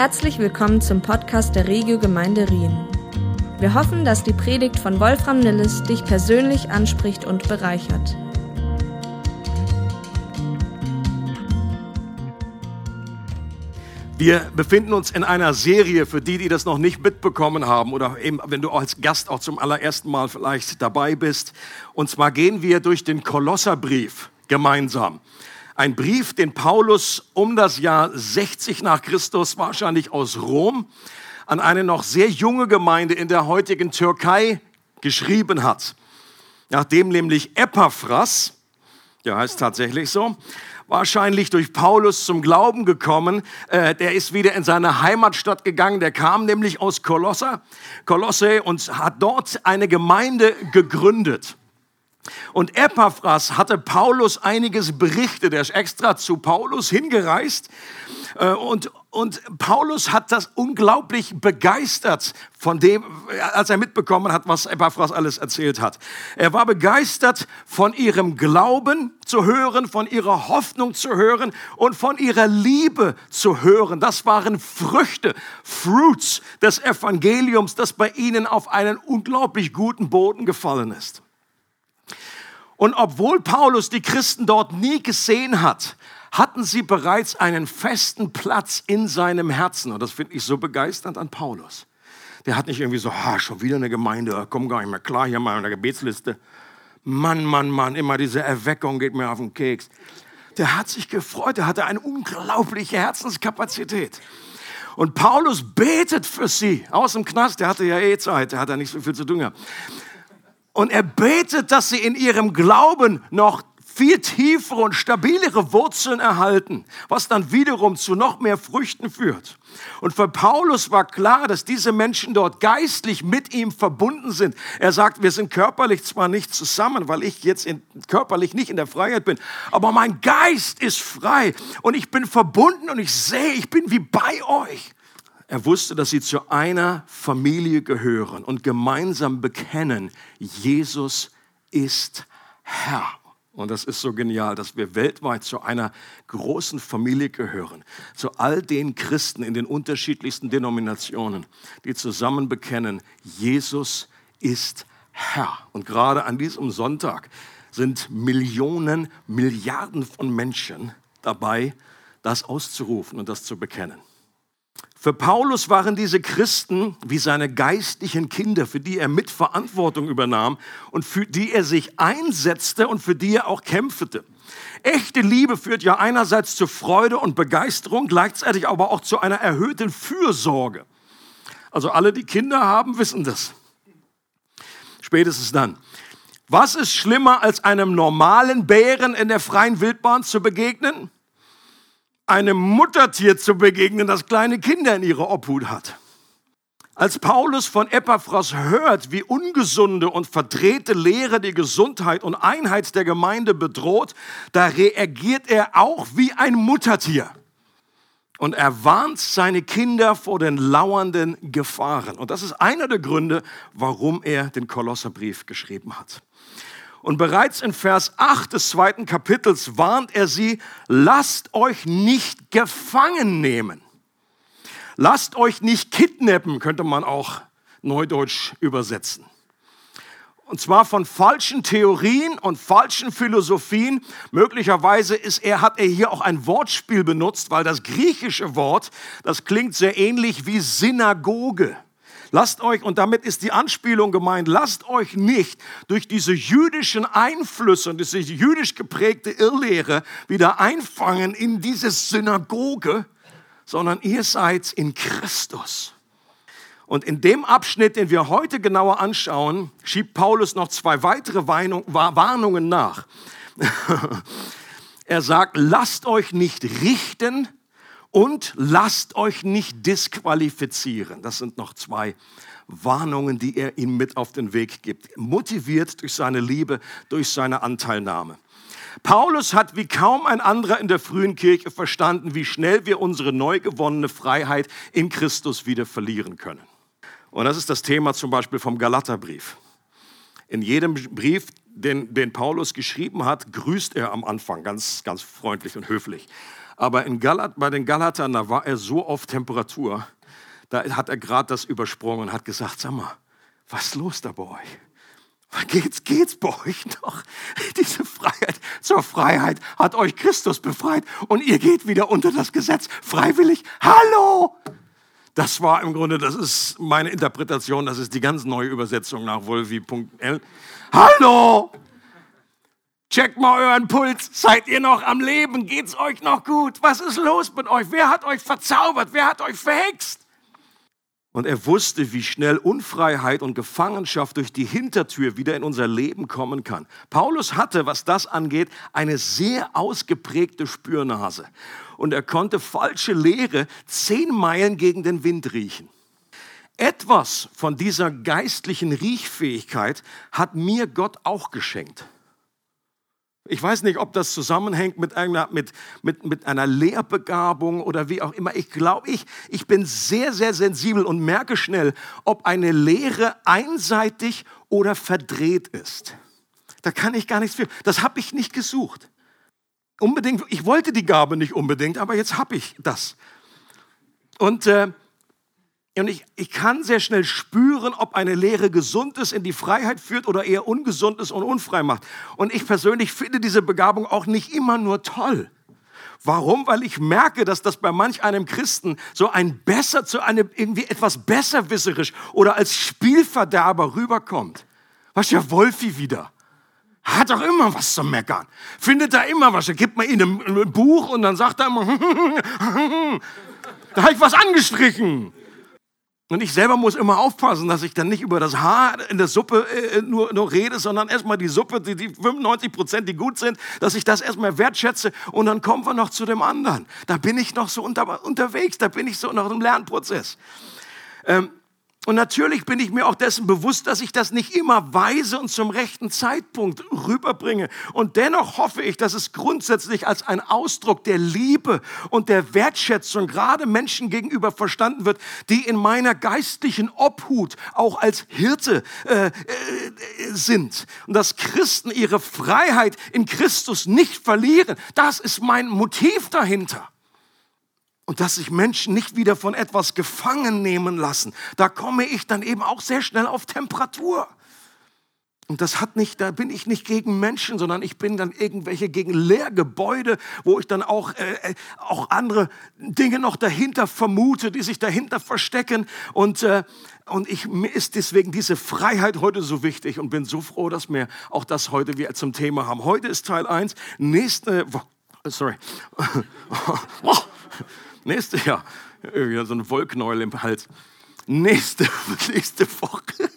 Herzlich willkommen zum Podcast der Regio Gemeinde Rien. Wir hoffen, dass die Predigt von Wolfram Nilles dich persönlich anspricht und bereichert. Wir befinden uns in einer Serie für die, die das noch nicht mitbekommen haben oder eben, wenn du als Gast auch zum allerersten Mal vielleicht dabei bist. Und zwar gehen wir durch den Kolosserbrief gemeinsam. Ein Brief, den Paulus um das Jahr 60 nach Christus, wahrscheinlich aus Rom, an eine noch sehr junge Gemeinde in der heutigen Türkei geschrieben hat. Nachdem nämlich Epaphras, der heißt tatsächlich so, wahrscheinlich durch Paulus zum Glauben gekommen. Äh, der ist wieder in seine Heimatstadt gegangen. Der kam nämlich aus Kolosser, Kolosse und hat dort eine Gemeinde gegründet. Und Epaphras hatte Paulus einiges berichtet. Er ist extra zu Paulus hingereist. Äh, und, und Paulus hat das unglaublich begeistert von dem, als er mitbekommen hat, was Epaphras alles erzählt hat. Er war begeistert von ihrem Glauben zu hören, von ihrer Hoffnung zu hören und von ihrer Liebe zu hören. Das waren Früchte, Fruits des Evangeliums, das bei ihnen auf einen unglaublich guten Boden gefallen ist. Und obwohl Paulus die Christen dort nie gesehen hat, hatten sie bereits einen festen Platz in seinem Herzen. Und das finde ich so begeisternd an Paulus. Der hat nicht irgendwie so, ha, schon wieder eine Gemeinde, komm gar nicht mehr klar hier mal in der Gebetsliste. Mann, Mann, Mann, immer diese Erweckung geht mir auf den Keks. Der hat sich gefreut, der hatte eine unglaubliche Herzenskapazität. Und Paulus betet für sie aus dem Knast, der hatte ja eh Zeit, der hat ja nicht so viel zu tun gehabt. Und er betet, dass sie in ihrem Glauben noch viel tiefere und stabilere Wurzeln erhalten, was dann wiederum zu noch mehr Früchten führt. Und für Paulus war klar, dass diese Menschen dort geistlich mit ihm verbunden sind. Er sagt, wir sind körperlich zwar nicht zusammen, weil ich jetzt in, körperlich nicht in der Freiheit bin, aber mein Geist ist frei und ich bin verbunden und ich sehe, ich bin wie bei euch. Er wusste, dass sie zu einer Familie gehören und gemeinsam bekennen, Jesus ist Herr. Und das ist so genial, dass wir weltweit zu einer großen Familie gehören. Zu all den Christen in den unterschiedlichsten Denominationen, die zusammen bekennen, Jesus ist Herr. Und gerade an diesem Sonntag sind Millionen, Milliarden von Menschen dabei, das auszurufen und das zu bekennen. Für Paulus waren diese Christen wie seine geistlichen Kinder, für die er Mitverantwortung übernahm und für die er sich einsetzte und für die er auch kämpfte. Echte Liebe führt ja einerseits zu Freude und Begeisterung, gleichzeitig aber auch zu einer erhöhten Fürsorge. Also alle, die Kinder haben, wissen das. Spätestens dann. Was ist schlimmer, als einem normalen Bären in der freien Wildbahn zu begegnen? Einem Muttertier zu begegnen, das kleine Kinder in ihrer Obhut hat. Als Paulus von Epaphras hört, wie ungesunde und verdrehte Lehre die Gesundheit und Einheit der Gemeinde bedroht, da reagiert er auch wie ein Muttertier. Und er warnt seine Kinder vor den lauernden Gefahren. Und das ist einer der Gründe, warum er den Kolosserbrief geschrieben hat. Und bereits in Vers 8 des zweiten Kapitels warnt er sie, lasst euch nicht gefangen nehmen. Lasst euch nicht kidnappen, könnte man auch neudeutsch übersetzen. Und zwar von falschen Theorien und falschen Philosophien. Möglicherweise ist er, hat er hier auch ein Wortspiel benutzt, weil das griechische Wort, das klingt sehr ähnlich wie Synagoge. Lasst euch, und damit ist die Anspielung gemeint, lasst euch nicht durch diese jüdischen Einflüsse und diese jüdisch geprägte Irrlehre wieder einfangen in diese Synagoge, sondern ihr seid in Christus. Und in dem Abschnitt, den wir heute genauer anschauen, schiebt Paulus noch zwei weitere Warnungen nach. er sagt, lasst euch nicht richten und lasst euch nicht disqualifizieren. Das sind noch zwei Warnungen, die er ihm mit auf den Weg gibt. Motiviert durch seine Liebe, durch seine Anteilnahme. Paulus hat wie kaum ein anderer in der frühen Kirche verstanden, wie schnell wir unsere neu gewonnene Freiheit in Christus wieder verlieren können. Und das ist das Thema zum Beispiel vom Galaterbrief. In jedem Brief, den, den Paulus geschrieben hat, grüßt er am Anfang ganz, ganz freundlich und höflich. Aber Galat, bei den Galatern, da war er so auf Temperatur, da hat er gerade das übersprungen und hat gesagt, sag mal, was ist los da bei euch? Geht's, geht's bei euch noch? Diese Freiheit zur Freiheit hat euch Christus befreit und ihr geht wieder unter das Gesetz freiwillig. Hallo! Das war im Grunde, das ist meine Interpretation, das ist die ganz neue Übersetzung nach Wolfi.l. Hallo! Checkt mal euren Puls. Seid ihr noch am Leben? Geht's euch noch gut? Was ist los mit euch? Wer hat euch verzaubert? Wer hat euch verhext? Und er wusste, wie schnell Unfreiheit und Gefangenschaft durch die Hintertür wieder in unser Leben kommen kann. Paulus hatte, was das angeht, eine sehr ausgeprägte Spürnase. Und er konnte falsche Lehre zehn Meilen gegen den Wind riechen. Etwas von dieser geistlichen Riechfähigkeit hat mir Gott auch geschenkt. Ich weiß nicht, ob das zusammenhängt mit einer, mit, mit, mit einer Lehrbegabung oder wie auch immer. Ich glaube, ich, ich bin sehr, sehr sensibel und merke schnell, ob eine Lehre einseitig oder verdreht ist. Da kann ich gar nichts für. Das habe ich nicht gesucht. Unbedingt, ich wollte die Gabe nicht unbedingt, aber jetzt habe ich das. Und äh, und ich, ich kann sehr schnell spüren, ob eine Lehre gesund ist, in die Freiheit führt oder eher ungesund ist und unfrei macht. Und ich persönlich finde diese Begabung auch nicht immer nur toll. Warum? Weil ich merke, dass das bei manch einem Christen so ein besser zu einem irgendwie etwas besserwisserisch oder als Spielverderber rüberkommt. Was ja Wolfi wieder. Hat doch immer was zu meckern. Findet da immer was. Er gibt mir ihm ein Buch und dann sagt er immer, da habe ich was angestrichen. Und ich selber muss immer aufpassen, dass ich dann nicht über das Haar in der Suppe äh, nur, nur rede, sondern erstmal die Suppe, die, die 95 Prozent, die gut sind, dass ich das erstmal wertschätze und dann kommen wir noch zu dem anderen. Da bin ich noch so unter, unterwegs, da bin ich so noch im Lernprozess. Ähm, und natürlich bin ich mir auch dessen bewusst, dass ich das nicht immer weise und zum rechten Zeitpunkt rüberbringe. Und dennoch hoffe ich, dass es grundsätzlich als ein Ausdruck der Liebe und der Wertschätzung gerade Menschen gegenüber verstanden wird, die in meiner geistlichen Obhut auch als Hirte äh, äh, sind. Und dass Christen ihre Freiheit in Christus nicht verlieren. Das ist mein Motiv dahinter. Und dass sich Menschen nicht wieder von etwas gefangen nehmen lassen. Da komme ich dann eben auch sehr schnell auf Temperatur. Und das hat nicht, da bin ich nicht gegen Menschen, sondern ich bin dann irgendwelche gegen Lehrgebäude, wo ich dann auch, äh, äh auch andere Dinge noch dahinter vermute, die sich dahinter verstecken. Und, äh, und ich, mir ist deswegen diese Freiheit heute so wichtig und bin so froh, dass wir auch das heute wir zum Thema haben. Heute ist Teil 1. Nächste, sorry. Nächste, ja, so ein Wollknäuel im Hals. Nächste, nächste Woche.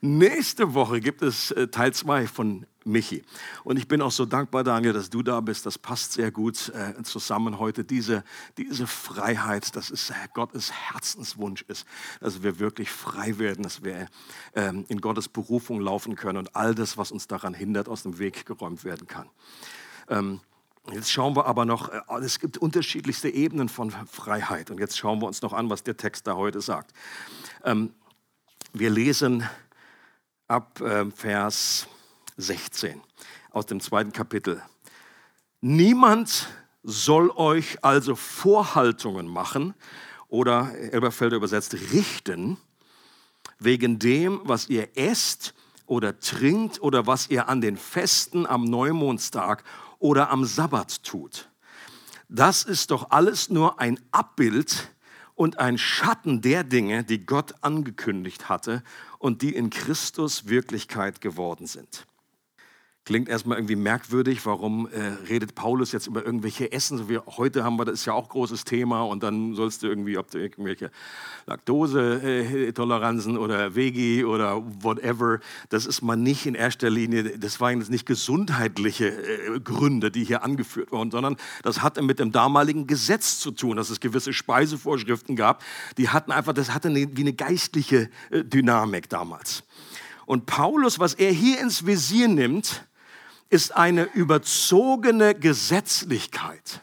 Nächste Woche gibt es äh, Teil 2 von Michi. Und ich bin auch so dankbar, Daniel, dass du da bist. Das passt sehr gut äh, zusammen heute. Diese, diese Freiheit, dass es äh, Gottes Herzenswunsch ist, dass wir wirklich frei werden, dass wir ähm, in Gottes Berufung laufen können und all das, was uns daran hindert, aus dem Weg geräumt werden kann. Ähm, Jetzt schauen wir aber noch, äh, es gibt unterschiedlichste Ebenen von Freiheit. Und jetzt schauen wir uns noch an, was der Text da heute sagt. Ähm, wir lesen ab ähm, Vers 16 aus dem zweiten Kapitel. Niemand soll euch also Vorhaltungen machen oder Elberfelder übersetzt richten wegen dem, was ihr esst oder trinkt oder was ihr an den Festen am Neumondstag oder am Sabbat tut. Das ist doch alles nur ein Abbild und ein Schatten der Dinge, die Gott angekündigt hatte und die in Christus Wirklichkeit geworden sind. Klingt erstmal irgendwie merkwürdig, warum äh, redet Paulus jetzt über irgendwelche Essen? So wie heute haben wir, das ist ja auch großes Thema und dann sollst du irgendwie, ob du irgendwelche Laktose-Toleranzen oder Vegi oder whatever, das ist mal nicht in erster Linie, das waren jetzt nicht gesundheitliche äh, Gründe, die hier angeführt wurden, sondern das hatte mit dem damaligen Gesetz zu tun, dass es gewisse Speisevorschriften gab, die hatten einfach, das hatte eine, wie eine geistliche äh, Dynamik damals. Und Paulus, was er hier ins Visier nimmt, ist eine überzogene Gesetzlichkeit,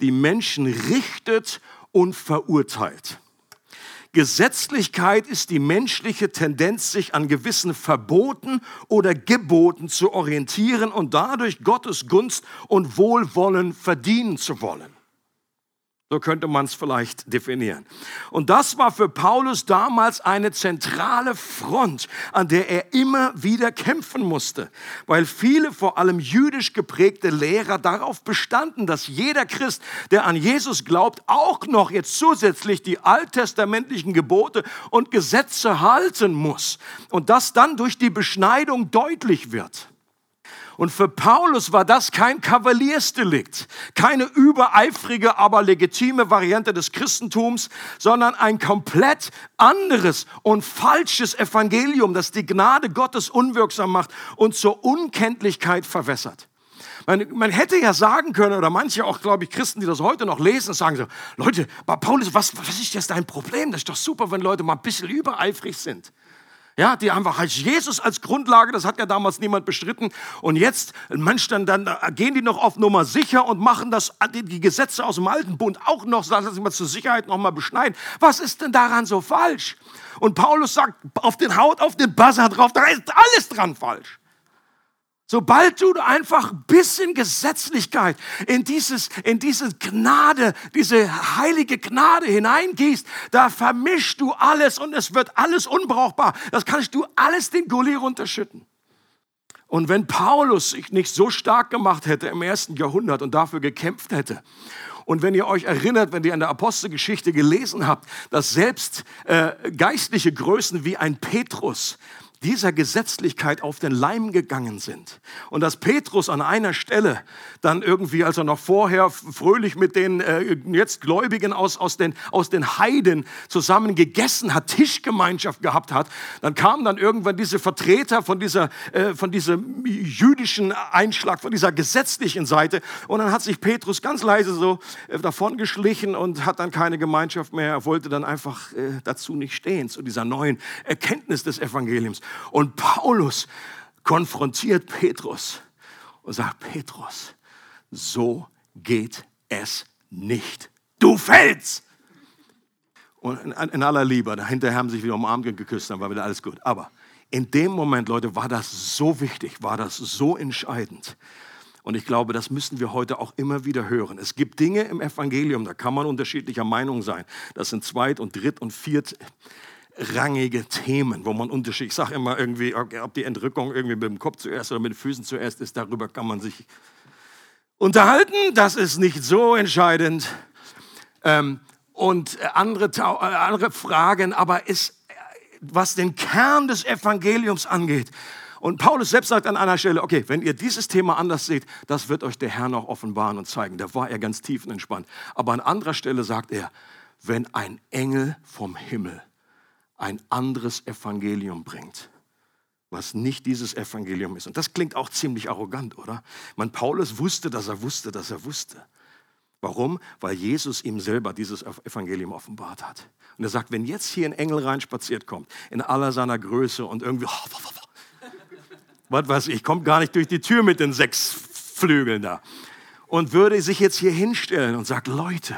die Menschen richtet und verurteilt. Gesetzlichkeit ist die menschliche Tendenz, sich an gewissen Verboten oder Geboten zu orientieren und dadurch Gottes Gunst und Wohlwollen verdienen zu wollen. So könnte man es vielleicht definieren. Und das war für Paulus damals eine zentrale Front, an der er immer wieder kämpfen musste, weil viele, vor allem jüdisch geprägte Lehrer darauf bestanden, dass jeder Christ, der an Jesus glaubt, auch noch jetzt zusätzlich die alttestamentlichen Gebote und Gesetze halten muss und das dann durch die Beschneidung deutlich wird. Und für Paulus war das kein Kavaliersdelikt, keine übereifrige, aber legitime Variante des Christentums, sondern ein komplett anderes und falsches Evangelium, das die Gnade Gottes unwirksam macht und zur Unkenntlichkeit verwässert. Man, man, hätte ja sagen können, oder manche auch, glaube ich, Christen, die das heute noch lesen, sagen so, Leute, Paulus, was, was ist jetzt dein Problem? Das ist doch super, wenn Leute mal ein bisschen übereifrig sind. Ja, die einfach als Jesus als Grundlage, das hat ja damals niemand bestritten. Und jetzt, manch dann, dann gehen die noch auf Nummer sicher und machen das, die Gesetze aus dem Alten Bund auch noch, sagen sie mal zur Sicherheit noch mal beschneiden. Was ist denn daran so falsch? Und Paulus sagt, auf den Haut, auf den Buzzer drauf, da ist alles dran falsch. Sobald du einfach ein bisschen Gesetzlichkeit in, dieses, in diese Gnade, diese heilige Gnade hineingießt, da vermischst du alles und es wird alles unbrauchbar. Das kannst du alles den Gully runterschütten. Und wenn Paulus sich nicht so stark gemacht hätte im ersten Jahrhundert und dafür gekämpft hätte, und wenn ihr euch erinnert, wenn ihr in der Apostelgeschichte gelesen habt, dass selbst äh, geistliche Größen wie ein Petrus dieser Gesetzlichkeit auf den Leim gegangen sind. Und dass Petrus an einer Stelle dann irgendwie, als er noch vorher fröhlich mit den äh, jetzt Gläubigen aus, aus, den, aus den Heiden zusammen gegessen hat, Tischgemeinschaft gehabt hat, dann kamen dann irgendwann diese Vertreter von, dieser, äh, von diesem jüdischen Einschlag, von dieser gesetzlichen Seite. Und dann hat sich Petrus ganz leise so äh, davon geschlichen und hat dann keine Gemeinschaft mehr. Er wollte dann einfach äh, dazu nicht stehen, zu dieser neuen Erkenntnis des Evangeliums. Und Paulus konfrontiert Petrus und sagt, Petrus, so geht es nicht. Du fällst! Und in, in aller Liebe, dahinter haben sie sich wieder umarmt und geküsst, dann war wieder alles gut. Aber in dem Moment, Leute, war das so wichtig, war das so entscheidend. Und ich glaube, das müssen wir heute auch immer wieder hören. Es gibt Dinge im Evangelium, da kann man unterschiedlicher Meinung sein. Das sind zweit- und dritt- und viert rangige Themen, wo man unterschiedlich, ich sage immer irgendwie, ob die Entrückung irgendwie mit dem Kopf zuerst oder mit den Füßen zuerst ist, darüber kann man sich unterhalten. Das ist nicht so entscheidend. Ähm, und andere, äh, andere Fragen, aber ist, was den Kern des Evangeliums angeht, und Paulus selbst sagt an einer Stelle, okay, wenn ihr dieses Thema anders seht, das wird euch der Herr noch offenbaren und zeigen. Da war er ganz tiefenentspannt. Aber an anderer Stelle sagt er, wenn ein Engel vom Himmel ein anderes Evangelium bringt, was nicht dieses Evangelium ist. Und das klingt auch ziemlich arrogant, oder? Man, Paulus wusste, dass er wusste, dass er wusste. Warum? Weil Jesus ihm selber dieses Evangelium offenbart hat. Und er sagt, wenn jetzt hier ein Engel reinspaziert kommt, in aller seiner Größe und irgendwie, was weiß ich, kommt gar nicht durch die Tür mit den sechs Flügeln da und würde sich jetzt hier hinstellen und sagt, Leute,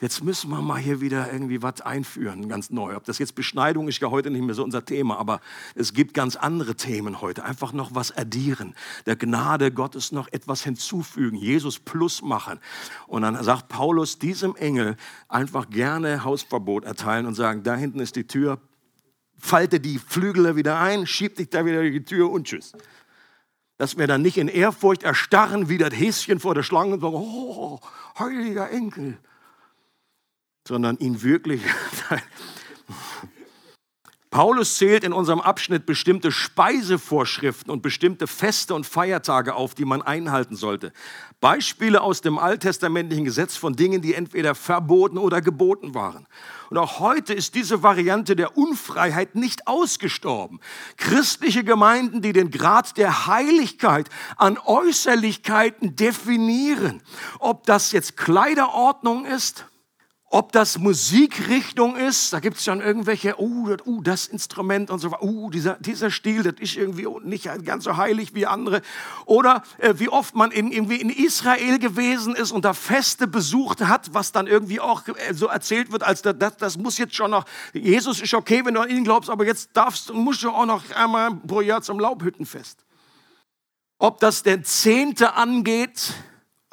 jetzt müssen wir mal hier wieder irgendwie was einführen, ganz neu. Ob das jetzt Beschneidung ist ja heute nicht mehr so unser Thema, aber es gibt ganz andere Themen heute. Einfach noch was addieren, der Gnade Gottes noch etwas hinzufügen, Jesus plus machen. Und dann sagt Paulus diesem Engel einfach gerne Hausverbot erteilen und sagen, da hinten ist die Tür, falte die Flügel wieder ein, schieb dich da wieder die Tür und tschüss dass wir dann nicht in Ehrfurcht erstarren wie das Häschen vor der Schlange und sagen, oh, heiliger Enkel sondern ihn wirklich. Paulus zählt in unserem Abschnitt bestimmte Speisevorschriften und bestimmte Feste und Feiertage auf, die man einhalten sollte. Beispiele aus dem alttestamentlichen Gesetz von Dingen, die entweder verboten oder geboten waren. Und auch heute ist diese Variante der Unfreiheit nicht ausgestorben. Christliche Gemeinden, die den Grad der Heiligkeit an Äußerlichkeiten definieren, ob das jetzt Kleiderordnung ist, ob das Musikrichtung ist, da gibt es dann irgendwelche, oh, das, uh, das Instrument und so weiter, uh, dieser, dieser Stil, das ist irgendwie nicht ganz so heilig wie andere. Oder äh, wie oft man in, irgendwie in Israel gewesen ist und da Feste besucht hat, was dann irgendwie auch äh, so erzählt wird, als das, das, das muss jetzt schon noch, Jesus ist okay, wenn du an ihn glaubst, aber jetzt darfst und musst du auch noch einmal pro Jahr zum Laubhüttenfest. Ob das der Zehnte angeht,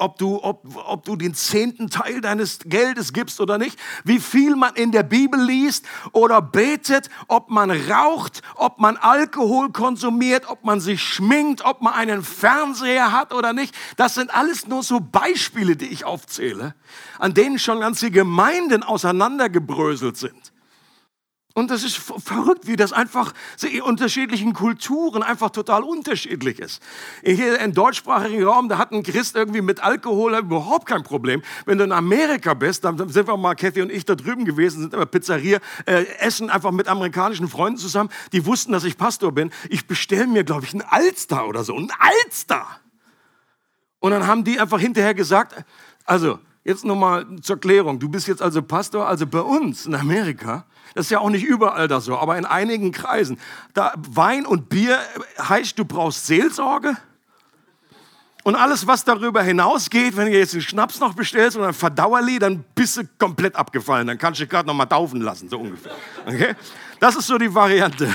ob du, ob, ob du den zehnten Teil deines Geldes gibst oder nicht, wie viel man in der Bibel liest oder betet, ob man raucht, ob man Alkohol konsumiert, ob man sich schminkt, ob man einen Fernseher hat oder nicht. Das sind alles nur so Beispiele, die ich aufzähle, an denen schon ganze Gemeinden auseinandergebröselt sind. Und das ist verrückt, wie das einfach in unterschiedlichen Kulturen einfach total unterschiedlich ist. Hier im deutschsprachigen Raum, da hat ein Christ irgendwie mit Alkohol überhaupt kein Problem. Wenn du in Amerika bist, dann sind wir mal, Kathy und ich, da drüben gewesen, sind immer Pizzeria, äh, essen einfach mit amerikanischen Freunden zusammen. Die wussten, dass ich Pastor bin. Ich bestelle mir, glaube ich, einen Alster oder so. Ein Alster! Und dann haben die einfach hinterher gesagt, also, jetzt nochmal zur Klärung. Du bist jetzt also Pastor, also bei uns in Amerika das ist ja auch nicht überall das so, aber in einigen Kreisen. Da Wein und Bier heißt, du brauchst Seelsorge. Und alles, was darüber hinausgeht, wenn du jetzt einen Schnaps noch bestellst oder ein Verdauerli, dann bist du komplett abgefallen. Dann kannst du dich gerade noch mal taufen lassen, so ungefähr. Okay? Das ist so die Variante.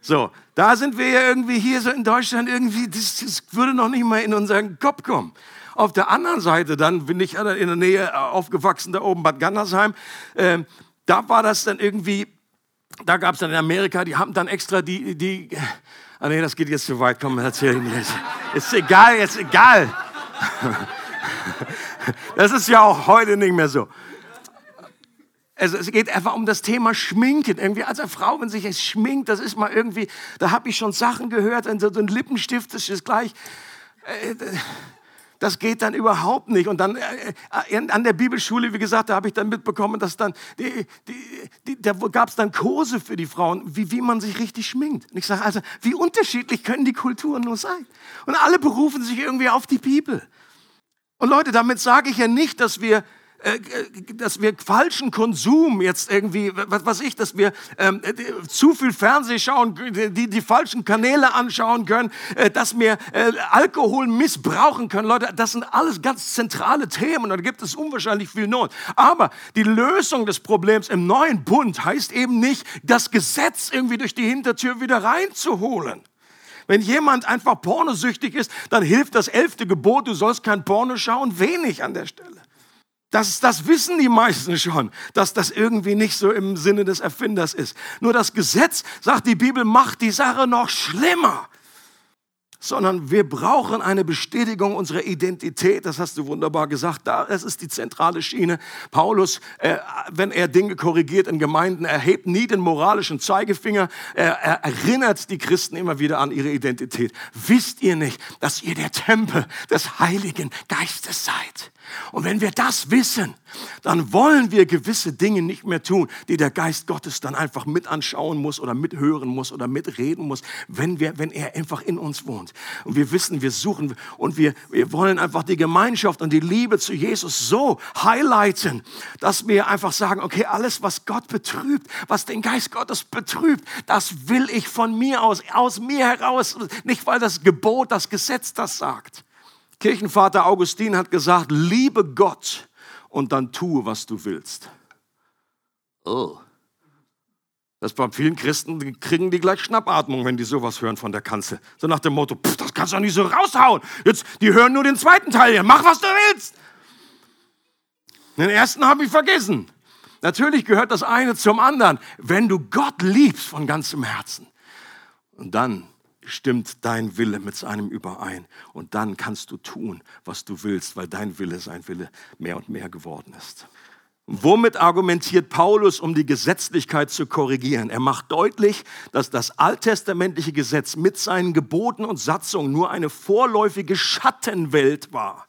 So, da sind wir ja irgendwie hier so in Deutschland irgendwie, das, das würde noch nicht mal in unseren Kopf kommen. Auf der anderen Seite, dann bin ich in der Nähe aufgewachsen, da oben Bad Gandersheim. Äh, da war das dann irgendwie, da gab es dann in Amerika, die haben dann extra die, die, ah nee, das geht jetzt zu weit, komm, erzähl ich nicht. Ist egal, jetzt egal. Das ist ja auch heute nicht mehr so. Also es geht einfach um das Thema Schminken. Irgendwie als eine Frau, wenn sich es schminkt, das ist mal irgendwie, da habe ich schon Sachen gehört, so ein Lippenstift, das ist gleich. Äh, das geht dann überhaupt nicht. Und dann äh, äh an der Bibelschule, wie gesagt, da habe ich dann mitbekommen, dass dann, die, die, die, da gab es dann Kurse für die Frauen, wie, wie man sich richtig schminkt. Und ich sage also, wie unterschiedlich können die Kulturen nur sein? Und alle berufen sich irgendwie auf die Bibel. Und Leute, damit sage ich ja nicht, dass wir dass wir falschen Konsum jetzt irgendwie, was weiß ich, dass wir ähm, zu viel Fernseh schauen, die, die falschen Kanäle anschauen können, äh, dass wir äh, Alkohol missbrauchen können. Leute, das sind alles ganz zentrale Themen und da gibt es unwahrscheinlich viel Not. Aber die Lösung des Problems im neuen Bund heißt eben nicht, das Gesetz irgendwie durch die Hintertür wieder reinzuholen. Wenn jemand einfach pornosüchtig ist, dann hilft das elfte Gebot, du sollst kein Porno schauen, wenig an der Stelle. Das, das wissen die meisten schon, dass das irgendwie nicht so im Sinne des Erfinders ist. Nur das Gesetz, sagt die Bibel, macht die Sache noch schlimmer sondern wir brauchen eine Bestätigung unserer Identität. Das hast du wunderbar gesagt. Das ist die zentrale Schiene. Paulus, äh, wenn er Dinge korrigiert in Gemeinden, erhebt nie den moralischen Zeigefinger. Er, er erinnert die Christen immer wieder an ihre Identität. Wisst ihr nicht, dass ihr der Tempel des Heiligen Geistes seid? Und wenn wir das wissen, dann wollen wir gewisse Dinge nicht mehr tun, die der Geist Gottes dann einfach mit anschauen muss oder mithören muss oder mitreden muss, wenn, wir, wenn er einfach in uns wohnt. Und wir wissen, wir suchen und wir, wir wollen einfach die Gemeinschaft und die Liebe zu Jesus so highlighten, dass wir einfach sagen, okay, alles, was Gott betrübt, was den Geist Gottes betrübt, das will ich von mir aus, aus mir heraus, nicht weil das Gebot, das Gesetz das sagt. Kirchenvater Augustin hat gesagt, liebe Gott und dann tue, was du willst. Oh. Das bei vielen Christen kriegen die gleich Schnappatmung, wenn die sowas hören von der Kanzel. So nach dem Motto, pff, das kannst du doch nicht so raushauen. Jetzt, die hören nur den zweiten Teil hier. Mach, was du willst. Den ersten habe ich vergessen. Natürlich gehört das eine zum anderen. Wenn du Gott liebst von ganzem Herzen und dann stimmt dein Wille mit seinem überein. Und dann kannst du tun, was du willst, weil dein Wille sein Wille mehr und mehr geworden ist. Womit argumentiert Paulus, um die Gesetzlichkeit zu korrigieren? Er macht deutlich, dass das alttestamentliche Gesetz mit seinen Geboten und Satzungen nur eine vorläufige Schattenwelt war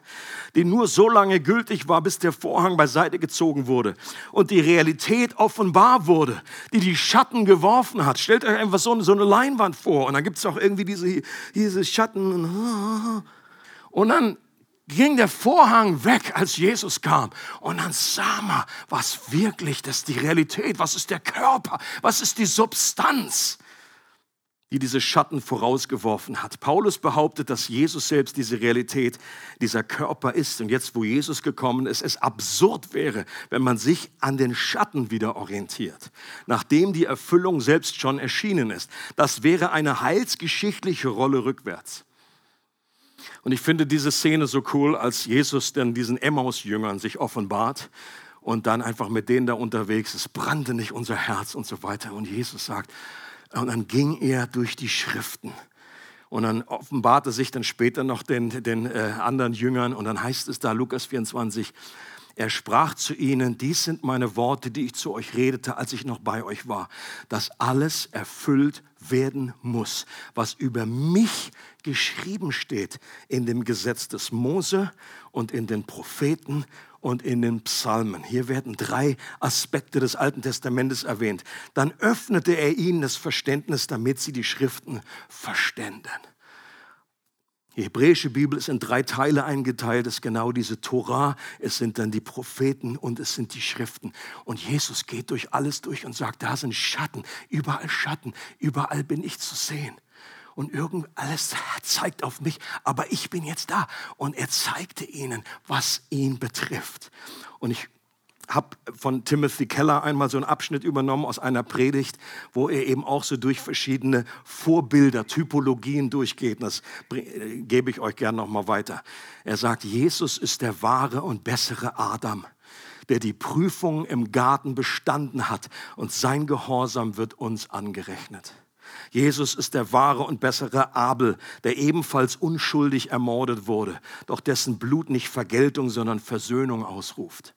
die nur so lange gültig war, bis der Vorhang beiseite gezogen wurde und die Realität offenbar wurde, die die Schatten geworfen hat. Stellt euch einfach so eine, so eine Leinwand vor und dann gibt es auch irgendwie diese, diese Schatten. Und dann ging der Vorhang weg, als Jesus kam. Und dann sah man, was wirklich, das ist die Realität, was ist der Körper, was ist die Substanz die diese Schatten vorausgeworfen hat. Paulus behauptet, dass Jesus selbst diese Realität, dieser Körper ist. Und jetzt, wo Jesus gekommen ist, es absurd wäre, wenn man sich an den Schatten wieder orientiert, nachdem die Erfüllung selbst schon erschienen ist. Das wäre eine heilsgeschichtliche Rolle rückwärts. Und ich finde diese Szene so cool, als Jesus dann diesen Emmaus-Jüngern sich offenbart und dann einfach mit denen da unterwegs ist, brannte nicht unser Herz und so weiter. Und Jesus sagt, und dann ging er durch die Schriften. Und dann offenbarte sich dann später noch den, den äh, anderen Jüngern. Und dann heißt es da, Lukas 24, er sprach zu ihnen, dies sind meine Worte, die ich zu euch redete, als ich noch bei euch war, dass alles erfüllt werden muss, was über mich geschrieben steht in dem Gesetz des Mose und in den Propheten und in den Psalmen. Hier werden drei Aspekte des Alten Testamentes erwähnt. Dann öffnete er ihnen das Verständnis, damit sie die Schriften verständen. Die hebräische Bibel ist in drei Teile eingeteilt. Es ist genau diese Torah, es sind dann die Propheten und es sind die Schriften. Und Jesus geht durch alles durch und sagt, da sind Schatten, überall Schatten, überall bin ich zu sehen und irgend alles zeigt auf mich, aber ich bin jetzt da. Und er zeigte ihnen, was ihn betrifft. Und ich habe von Timothy Keller einmal so einen Abschnitt übernommen aus einer Predigt, wo er eben auch so durch verschiedene Vorbilder, Typologien durchgeht. Das gebe ich euch gerne noch mal weiter. Er sagt, Jesus ist der wahre und bessere Adam, der die Prüfung im Garten bestanden hat und sein Gehorsam wird uns angerechnet. Jesus ist der wahre und bessere Abel, der ebenfalls unschuldig ermordet wurde, doch dessen Blut nicht Vergeltung, sondern Versöhnung ausruft.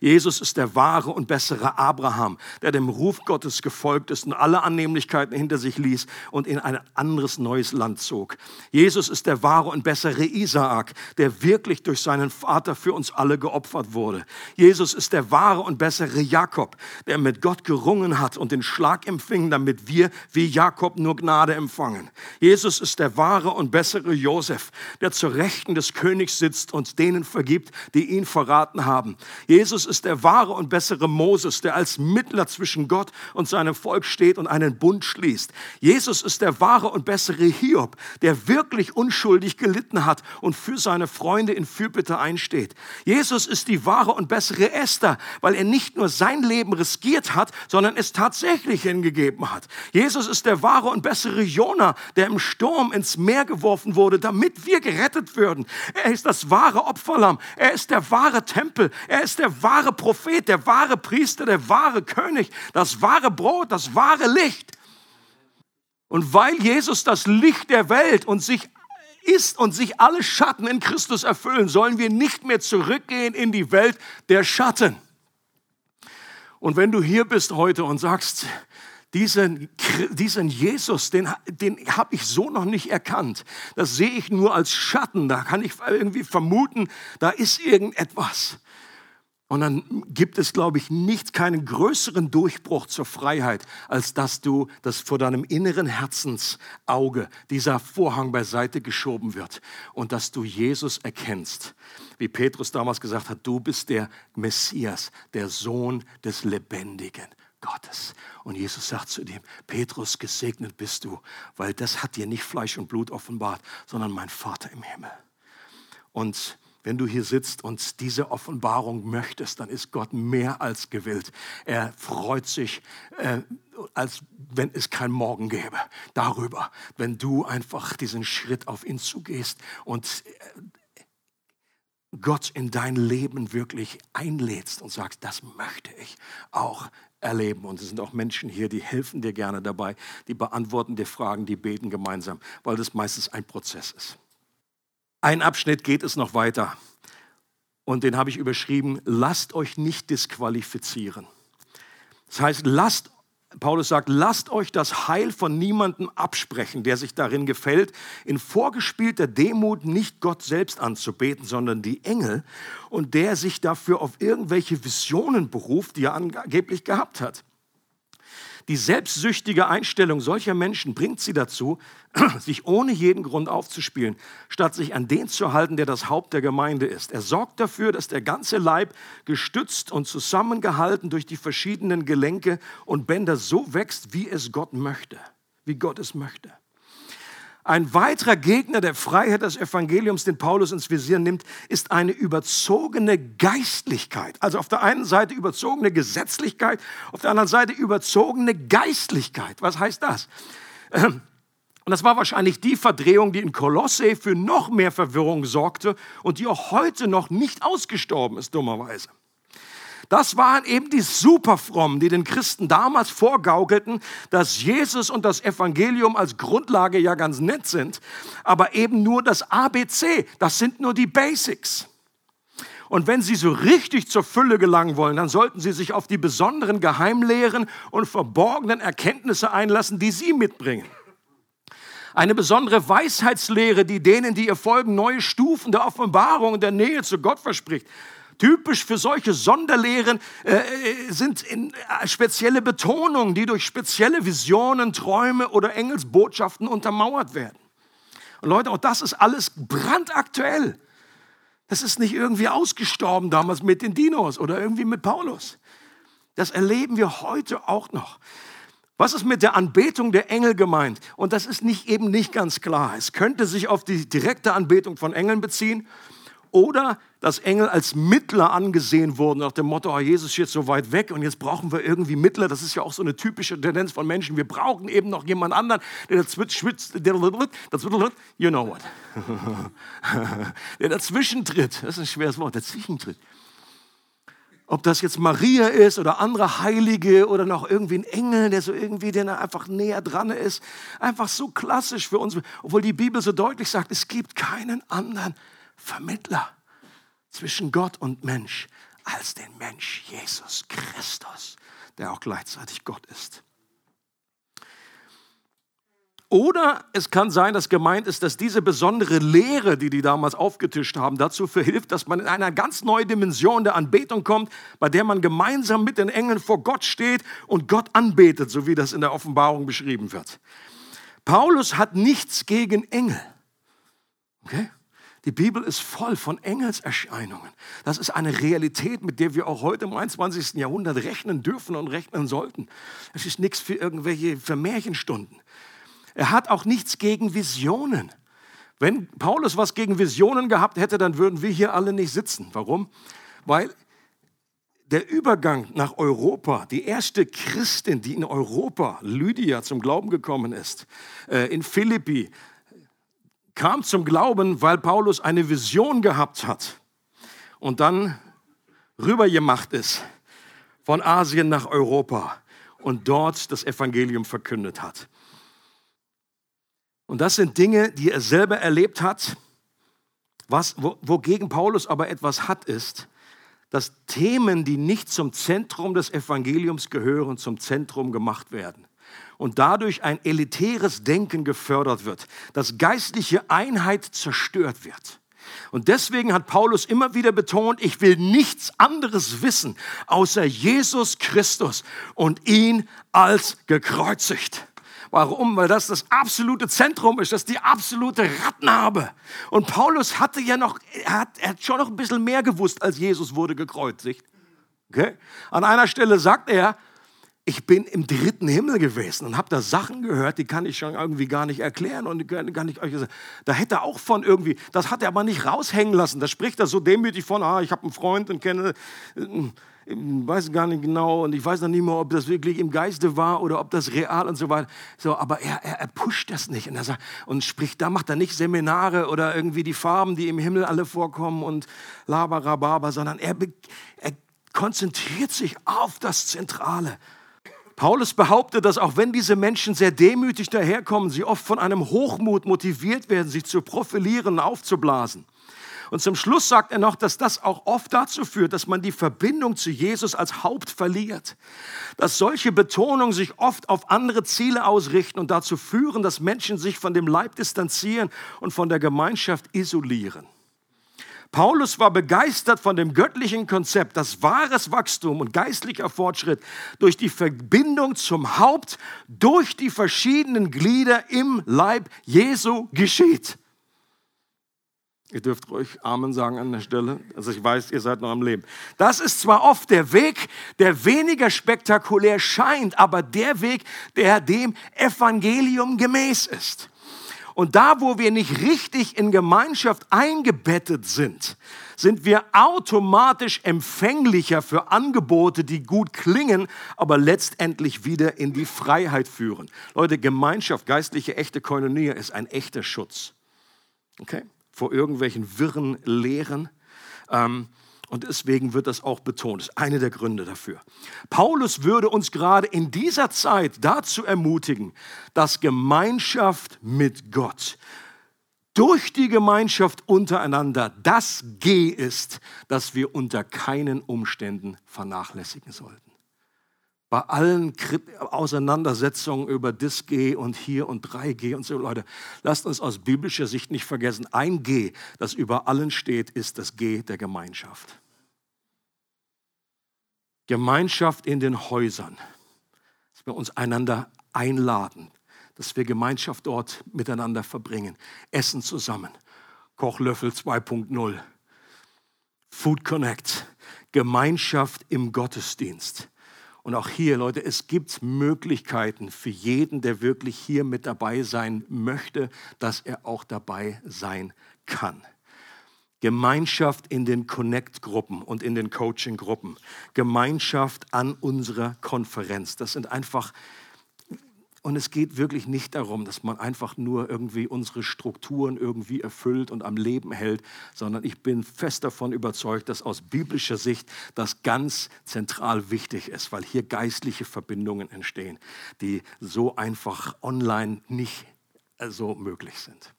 Jesus ist der wahre und bessere Abraham, der dem Ruf Gottes gefolgt ist und alle Annehmlichkeiten hinter sich ließ und in ein anderes neues Land zog. Jesus ist der wahre und bessere Isaak, der wirklich durch seinen Vater für uns alle geopfert wurde. Jesus ist der wahre und bessere Jakob, der mit Gott gerungen hat und den Schlag empfing, damit wir wie Jakob nur Gnade empfangen. Jesus ist der wahre und bessere Josef, der zur Rechten des Königs sitzt und denen vergibt, die ihn verraten haben. Jesus Jesus ist der wahre und bessere Moses, der als Mittler zwischen Gott und seinem Volk steht und einen Bund schließt. Jesus ist der wahre und bessere Hiob, der wirklich unschuldig gelitten hat und für seine Freunde in Fürbitte einsteht. Jesus ist die wahre und bessere Esther, weil er nicht nur sein Leben riskiert hat, sondern es tatsächlich hingegeben hat. Jesus ist der wahre und bessere Jona, der im Sturm ins Meer geworfen wurde, damit wir gerettet würden. Er ist das wahre Opferlamm. Er ist der wahre Tempel. Er ist der wahre Prophet, der wahre Priester, der wahre König, das wahre Brot, das wahre Licht. Und weil Jesus das Licht der Welt und sich ist und sich alle Schatten in Christus erfüllen, sollen wir nicht mehr zurückgehen in die Welt der Schatten. Und wenn du hier bist heute und sagst, diesen, diesen Jesus, den, den habe ich so noch nicht erkannt. Das sehe ich nur als Schatten. Da kann ich irgendwie vermuten, da ist irgendetwas. Und dann gibt es, glaube ich, nicht keinen größeren Durchbruch zur Freiheit, als dass du, dass vor deinem inneren Herzensauge dieser Vorhang beiseite geschoben wird und dass du Jesus erkennst. Wie Petrus damals gesagt hat, du bist der Messias, der Sohn des lebendigen Gottes. Und Jesus sagt zu dem, Petrus, gesegnet bist du, weil das hat dir nicht Fleisch und Blut offenbart, sondern mein Vater im Himmel. Und wenn du hier sitzt und diese Offenbarung möchtest, dann ist Gott mehr als gewillt. Er freut sich, äh, als wenn es kein Morgen gäbe, darüber, wenn du einfach diesen Schritt auf ihn zugehst und äh, Gott in dein Leben wirklich einlädst und sagst, das möchte ich auch erleben. Und es sind auch Menschen hier, die helfen dir gerne dabei, die beantworten dir Fragen, die beten gemeinsam, weil das meistens ein Prozess ist. Ein Abschnitt geht es noch weiter. Und den habe ich überschrieben, lasst euch nicht disqualifizieren. Das heißt, lasst, Paulus sagt, lasst euch das Heil von niemandem absprechen, der sich darin gefällt, in vorgespielter Demut nicht Gott selbst anzubeten, sondern die Engel und der sich dafür auf irgendwelche Visionen beruft, die er angeblich gehabt hat. Die selbstsüchtige Einstellung solcher Menschen bringt sie dazu, sich ohne jeden Grund aufzuspielen, statt sich an den zu halten, der das Haupt der Gemeinde ist. Er sorgt dafür, dass der ganze Leib gestützt und zusammengehalten durch die verschiedenen Gelenke und Bänder so wächst, wie es Gott möchte, wie Gott es möchte. Ein weiterer Gegner der Freiheit des Evangeliums, den Paulus ins Visier nimmt, ist eine überzogene Geistlichkeit. Also auf der einen Seite überzogene Gesetzlichkeit, auf der anderen Seite überzogene Geistlichkeit. Was heißt das? Und das war wahrscheinlich die Verdrehung, die in Kolosse für noch mehr Verwirrung sorgte und die auch heute noch nicht ausgestorben ist, dummerweise. Das waren eben die Superfrommen, die den Christen damals vorgaukelten, dass Jesus und das Evangelium als Grundlage ja ganz nett sind, aber eben nur das ABC, das sind nur die Basics. Und wenn Sie so richtig zur Fülle gelangen wollen, dann sollten Sie sich auf die besonderen Geheimlehren und verborgenen Erkenntnisse einlassen, die Sie mitbringen. Eine besondere Weisheitslehre, die denen, die ihr folgen, neue Stufen der Offenbarung und der Nähe zu Gott verspricht. Typisch für solche Sonderlehren äh, äh, sind in, äh, spezielle Betonungen, die durch spezielle Visionen, Träume oder Engelsbotschaften untermauert werden. Und Leute, auch das ist alles brandaktuell. Das ist nicht irgendwie ausgestorben damals mit den Dinos oder irgendwie mit Paulus. Das erleben wir heute auch noch. Was ist mit der Anbetung der Engel gemeint? Und das ist nicht eben nicht ganz klar. Es könnte sich auf die direkte Anbetung von Engeln beziehen oder dass Engel als Mittler angesehen wurden, nach dem Motto, oh, Jesus ist jetzt so weit weg und jetzt brauchen wir irgendwie Mittler. Das ist ja auch so eine typische Tendenz von Menschen. Wir brauchen eben noch jemand anderen, der dazwischen, you know what, der dazwischen tritt. Das ist ein schweres Wort, dazwischen tritt. Ob das jetzt Maria ist oder andere Heilige oder noch irgendwie ein Engel, der so irgendwie, der einfach näher dran ist. Einfach so klassisch für uns, obwohl die Bibel so deutlich sagt, es gibt keinen anderen Vermittler zwischen Gott und Mensch als den Mensch Jesus Christus, der auch gleichzeitig Gott ist. Oder es kann sein, dass gemeint ist, dass diese besondere Lehre, die die damals aufgetischt haben, dazu verhilft, dass man in eine ganz neue Dimension der Anbetung kommt, bei der man gemeinsam mit den Engeln vor Gott steht und Gott anbetet, so wie das in der Offenbarung beschrieben wird. Paulus hat nichts gegen Engel. Okay? Die Bibel ist voll von Engelserscheinungen. Das ist eine Realität, mit der wir auch heute im 21. Jahrhundert rechnen dürfen und rechnen sollten. Es ist nichts für irgendwelche für Märchenstunden. Er hat auch nichts gegen Visionen. Wenn Paulus was gegen Visionen gehabt hätte, dann würden wir hier alle nicht sitzen. Warum? Weil der Übergang nach Europa, die erste Christin, die in Europa, Lydia, zum Glauben gekommen ist, äh, in Philippi, kam zum Glauben, weil Paulus eine Vision gehabt hat und dann rübergemacht ist von Asien nach Europa und dort das Evangelium verkündet hat. Und das sind Dinge, die er selber erlebt hat. Was, wogegen Paulus aber etwas hat, ist, dass Themen, die nicht zum Zentrum des Evangeliums gehören, zum Zentrum gemacht werden und dadurch ein elitäres Denken gefördert wird, dass geistliche Einheit zerstört wird. Und deswegen hat Paulus immer wieder betont, ich will nichts anderes wissen außer Jesus Christus und ihn als gekreuzigt. Warum? Weil das das absolute Zentrum ist, das ist die absolute Rattenhabe. Und Paulus hatte ja noch, er hat, er hat schon noch ein bisschen mehr gewusst, als Jesus wurde gekreuzigt. Okay? An einer Stelle sagt er, ich bin im dritten Himmel gewesen und habe da Sachen gehört, die kann ich schon irgendwie gar nicht erklären und gar nicht euch sagen. Da hätte er auch von irgendwie, das hat er aber nicht raushängen lassen. Da spricht er so demütig von, ah, ich habe einen Freund und kenne, äh, weiß gar nicht genau und ich weiß noch nicht mehr, ob das wirklich im Geiste war oder ob das real und so weiter. So, aber er, er, er pusht das nicht und, er sagt, und spricht, da macht er nicht Seminare oder irgendwie die Farben, die im Himmel alle vorkommen und Labarababa, sondern er, er konzentriert sich auf das Zentrale Paulus behauptet, dass auch wenn diese Menschen sehr demütig daherkommen, sie oft von einem Hochmut motiviert werden, sich zu profilieren und aufzublasen. Und zum Schluss sagt er noch, dass das auch oft dazu führt, dass man die Verbindung zu Jesus als Haupt verliert. Dass solche Betonungen sich oft auf andere Ziele ausrichten und dazu führen, dass Menschen sich von dem Leib distanzieren und von der Gemeinschaft isolieren. Paulus war begeistert von dem göttlichen Konzept, dass wahres Wachstum und geistlicher Fortschritt durch die Verbindung zum Haupt, durch die verschiedenen Glieder im Leib Jesu geschieht. Ihr dürft ruhig Amen sagen an der Stelle. Also ich weiß, ihr seid noch am Leben. Das ist zwar oft der Weg, der weniger spektakulär scheint, aber der Weg, der dem Evangelium gemäß ist. Und da, wo wir nicht richtig in Gemeinschaft eingebettet sind, sind wir automatisch empfänglicher für Angebote, die gut klingen, aber letztendlich wieder in die Freiheit führen. Leute, Gemeinschaft, geistliche, echte Koinonia ist ein echter Schutz. Okay? vor irgendwelchen wirren Lehren. Ähm, und deswegen wird das auch betont. Das ist einer der Gründe dafür. Paulus würde uns gerade in dieser Zeit dazu ermutigen, dass Gemeinschaft mit Gott durch die Gemeinschaft untereinander das G ist, das wir unter keinen Umständen vernachlässigen sollten bei allen Auseinandersetzungen über Dis G und hier und 3G und so, Leute, lasst uns aus biblischer Sicht nicht vergessen, ein G, das über allen steht, ist das G der Gemeinschaft. Gemeinschaft in den Häusern, dass wir uns einander einladen, dass wir Gemeinschaft dort miteinander verbringen, essen zusammen, Kochlöffel 2.0, Food Connect, Gemeinschaft im Gottesdienst und auch hier, Leute, es gibt Möglichkeiten für jeden, der wirklich hier mit dabei sein möchte, dass er auch dabei sein kann. Gemeinschaft in den Connect-Gruppen und in den Coaching-Gruppen. Gemeinschaft an unserer Konferenz. Das sind einfach und es geht wirklich nicht darum, dass man einfach nur irgendwie unsere Strukturen irgendwie erfüllt und am Leben hält, sondern ich bin fest davon überzeugt, dass aus biblischer Sicht das ganz zentral wichtig ist, weil hier geistliche Verbindungen entstehen, die so einfach online nicht äh, so möglich sind.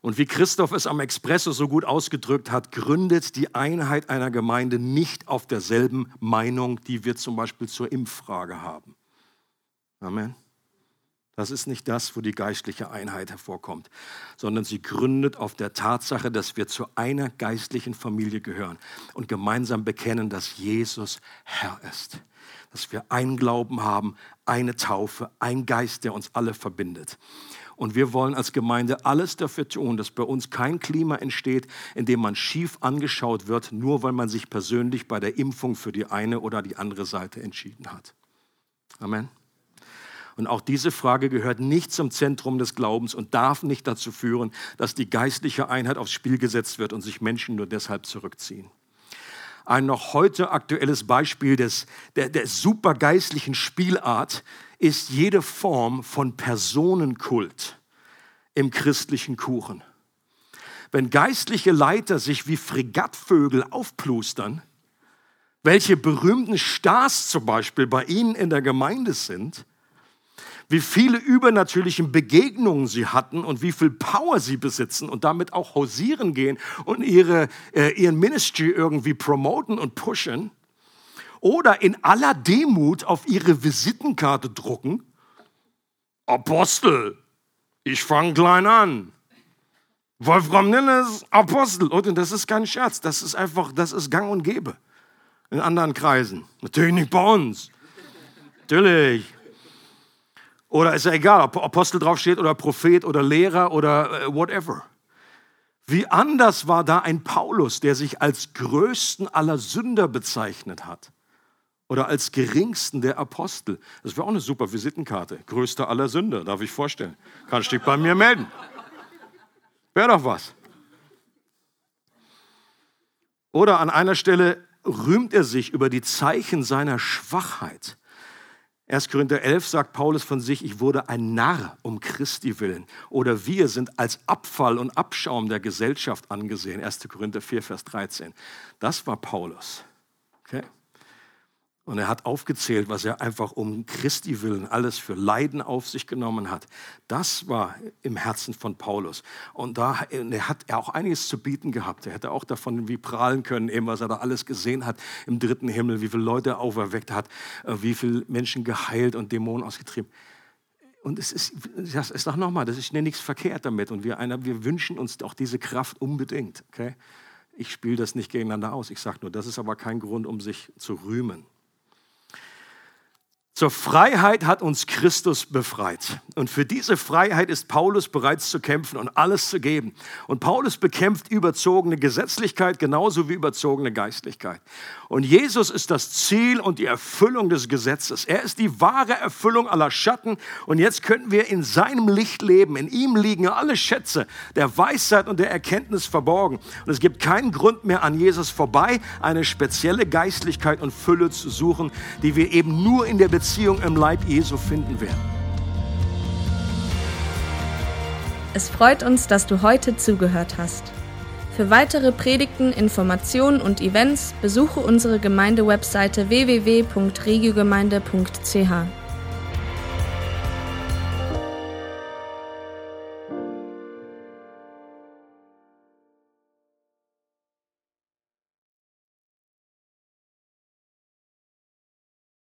Und wie Christoph es am Expresso so gut ausgedrückt hat, gründet die Einheit einer Gemeinde nicht auf derselben Meinung, die wir zum Beispiel zur Impffrage haben. Amen. Das ist nicht das, wo die geistliche Einheit hervorkommt, sondern sie gründet auf der Tatsache, dass wir zu einer geistlichen Familie gehören und gemeinsam bekennen, dass Jesus Herr ist. Dass wir einen Glauben haben, eine Taufe, ein Geist, der uns alle verbindet. Und wir wollen als Gemeinde alles dafür tun, dass bei uns kein Klima entsteht, in dem man schief angeschaut wird, nur weil man sich persönlich bei der Impfung für die eine oder die andere Seite entschieden hat. Amen. Und auch diese Frage gehört nicht zum Zentrum des Glaubens und darf nicht dazu führen, dass die geistliche Einheit aufs Spiel gesetzt wird und sich Menschen nur deshalb zurückziehen. Ein noch heute aktuelles Beispiel des, der, der supergeistlichen Spielart ist jede Form von Personenkult im christlichen Kuchen. Wenn geistliche Leiter sich wie Fregattvögel aufplustern, welche berühmten Stars zum Beispiel bei Ihnen in der Gemeinde sind, wie viele übernatürlichen Begegnungen sie hatten und wie viel Power sie besitzen und damit auch hausieren gehen und ihre, äh, ihren Ministry irgendwie promoten und pushen. Oder in aller Demut auf ihre Visitenkarte drucken. Apostel, ich fange klein an. Wolfram Nilles, Apostel. Und das ist kein Scherz, das ist einfach, das ist gang und gäbe in anderen Kreisen. Natürlich nicht bei uns. Natürlich. Oder ist ja egal, ob Apostel draufsteht oder Prophet oder Lehrer oder äh, whatever. Wie anders war da ein Paulus, der sich als größten aller Sünder bezeichnet hat. Oder als geringsten der Apostel. Das wäre auch eine super Visitenkarte. Größter aller Sünder, darf ich vorstellen. Kannst dich bei mir melden. Wäre doch was. Oder an einer Stelle rühmt er sich über die Zeichen seiner Schwachheit. 1. Korinther 11 sagt Paulus von sich, ich wurde ein Narr um Christi willen. Oder wir sind als Abfall und Abschaum der Gesellschaft angesehen. 1. Korinther 4, Vers 13. Das war Paulus. Okay? Und er hat aufgezählt, was er einfach um Christi willen alles für Leiden auf sich genommen hat. Das war im Herzen von Paulus. Und da er hat er auch einiges zu bieten gehabt. Er hätte auch davon wie prahlen können, eben was er da alles gesehen hat im dritten Himmel, wie viele Leute er auferweckt hat, äh, wie viele Menschen geheilt und Dämonen ausgetrieben. und es ist, ich sage nochmal, das ist nichts verkehrt damit. Und wir, einer, wir wünschen uns auch diese Kraft unbedingt. Okay? Ich spiele das nicht gegeneinander aus. Ich sage nur, das ist aber kein Grund, um sich zu rühmen. Zur Freiheit hat uns Christus befreit. Und für diese Freiheit ist Paulus bereit zu kämpfen und alles zu geben. Und Paulus bekämpft überzogene Gesetzlichkeit genauso wie überzogene Geistlichkeit. Und Jesus ist das Ziel und die Erfüllung des Gesetzes. Er ist die wahre Erfüllung aller Schatten. Und jetzt könnten wir in seinem Licht leben. In ihm liegen alle Schätze der Weisheit und der Erkenntnis verborgen. Und es gibt keinen Grund mehr an Jesus vorbei, eine spezielle Geistlichkeit und Fülle zu suchen, die wir eben nur in der Beziehung Beziehung im Leib Jesu finden werden. Es freut uns, dass du heute zugehört hast. Für weitere Predigten, Informationen und Events besuche unsere Gemeindewebseite www.regiogemeinde.ch.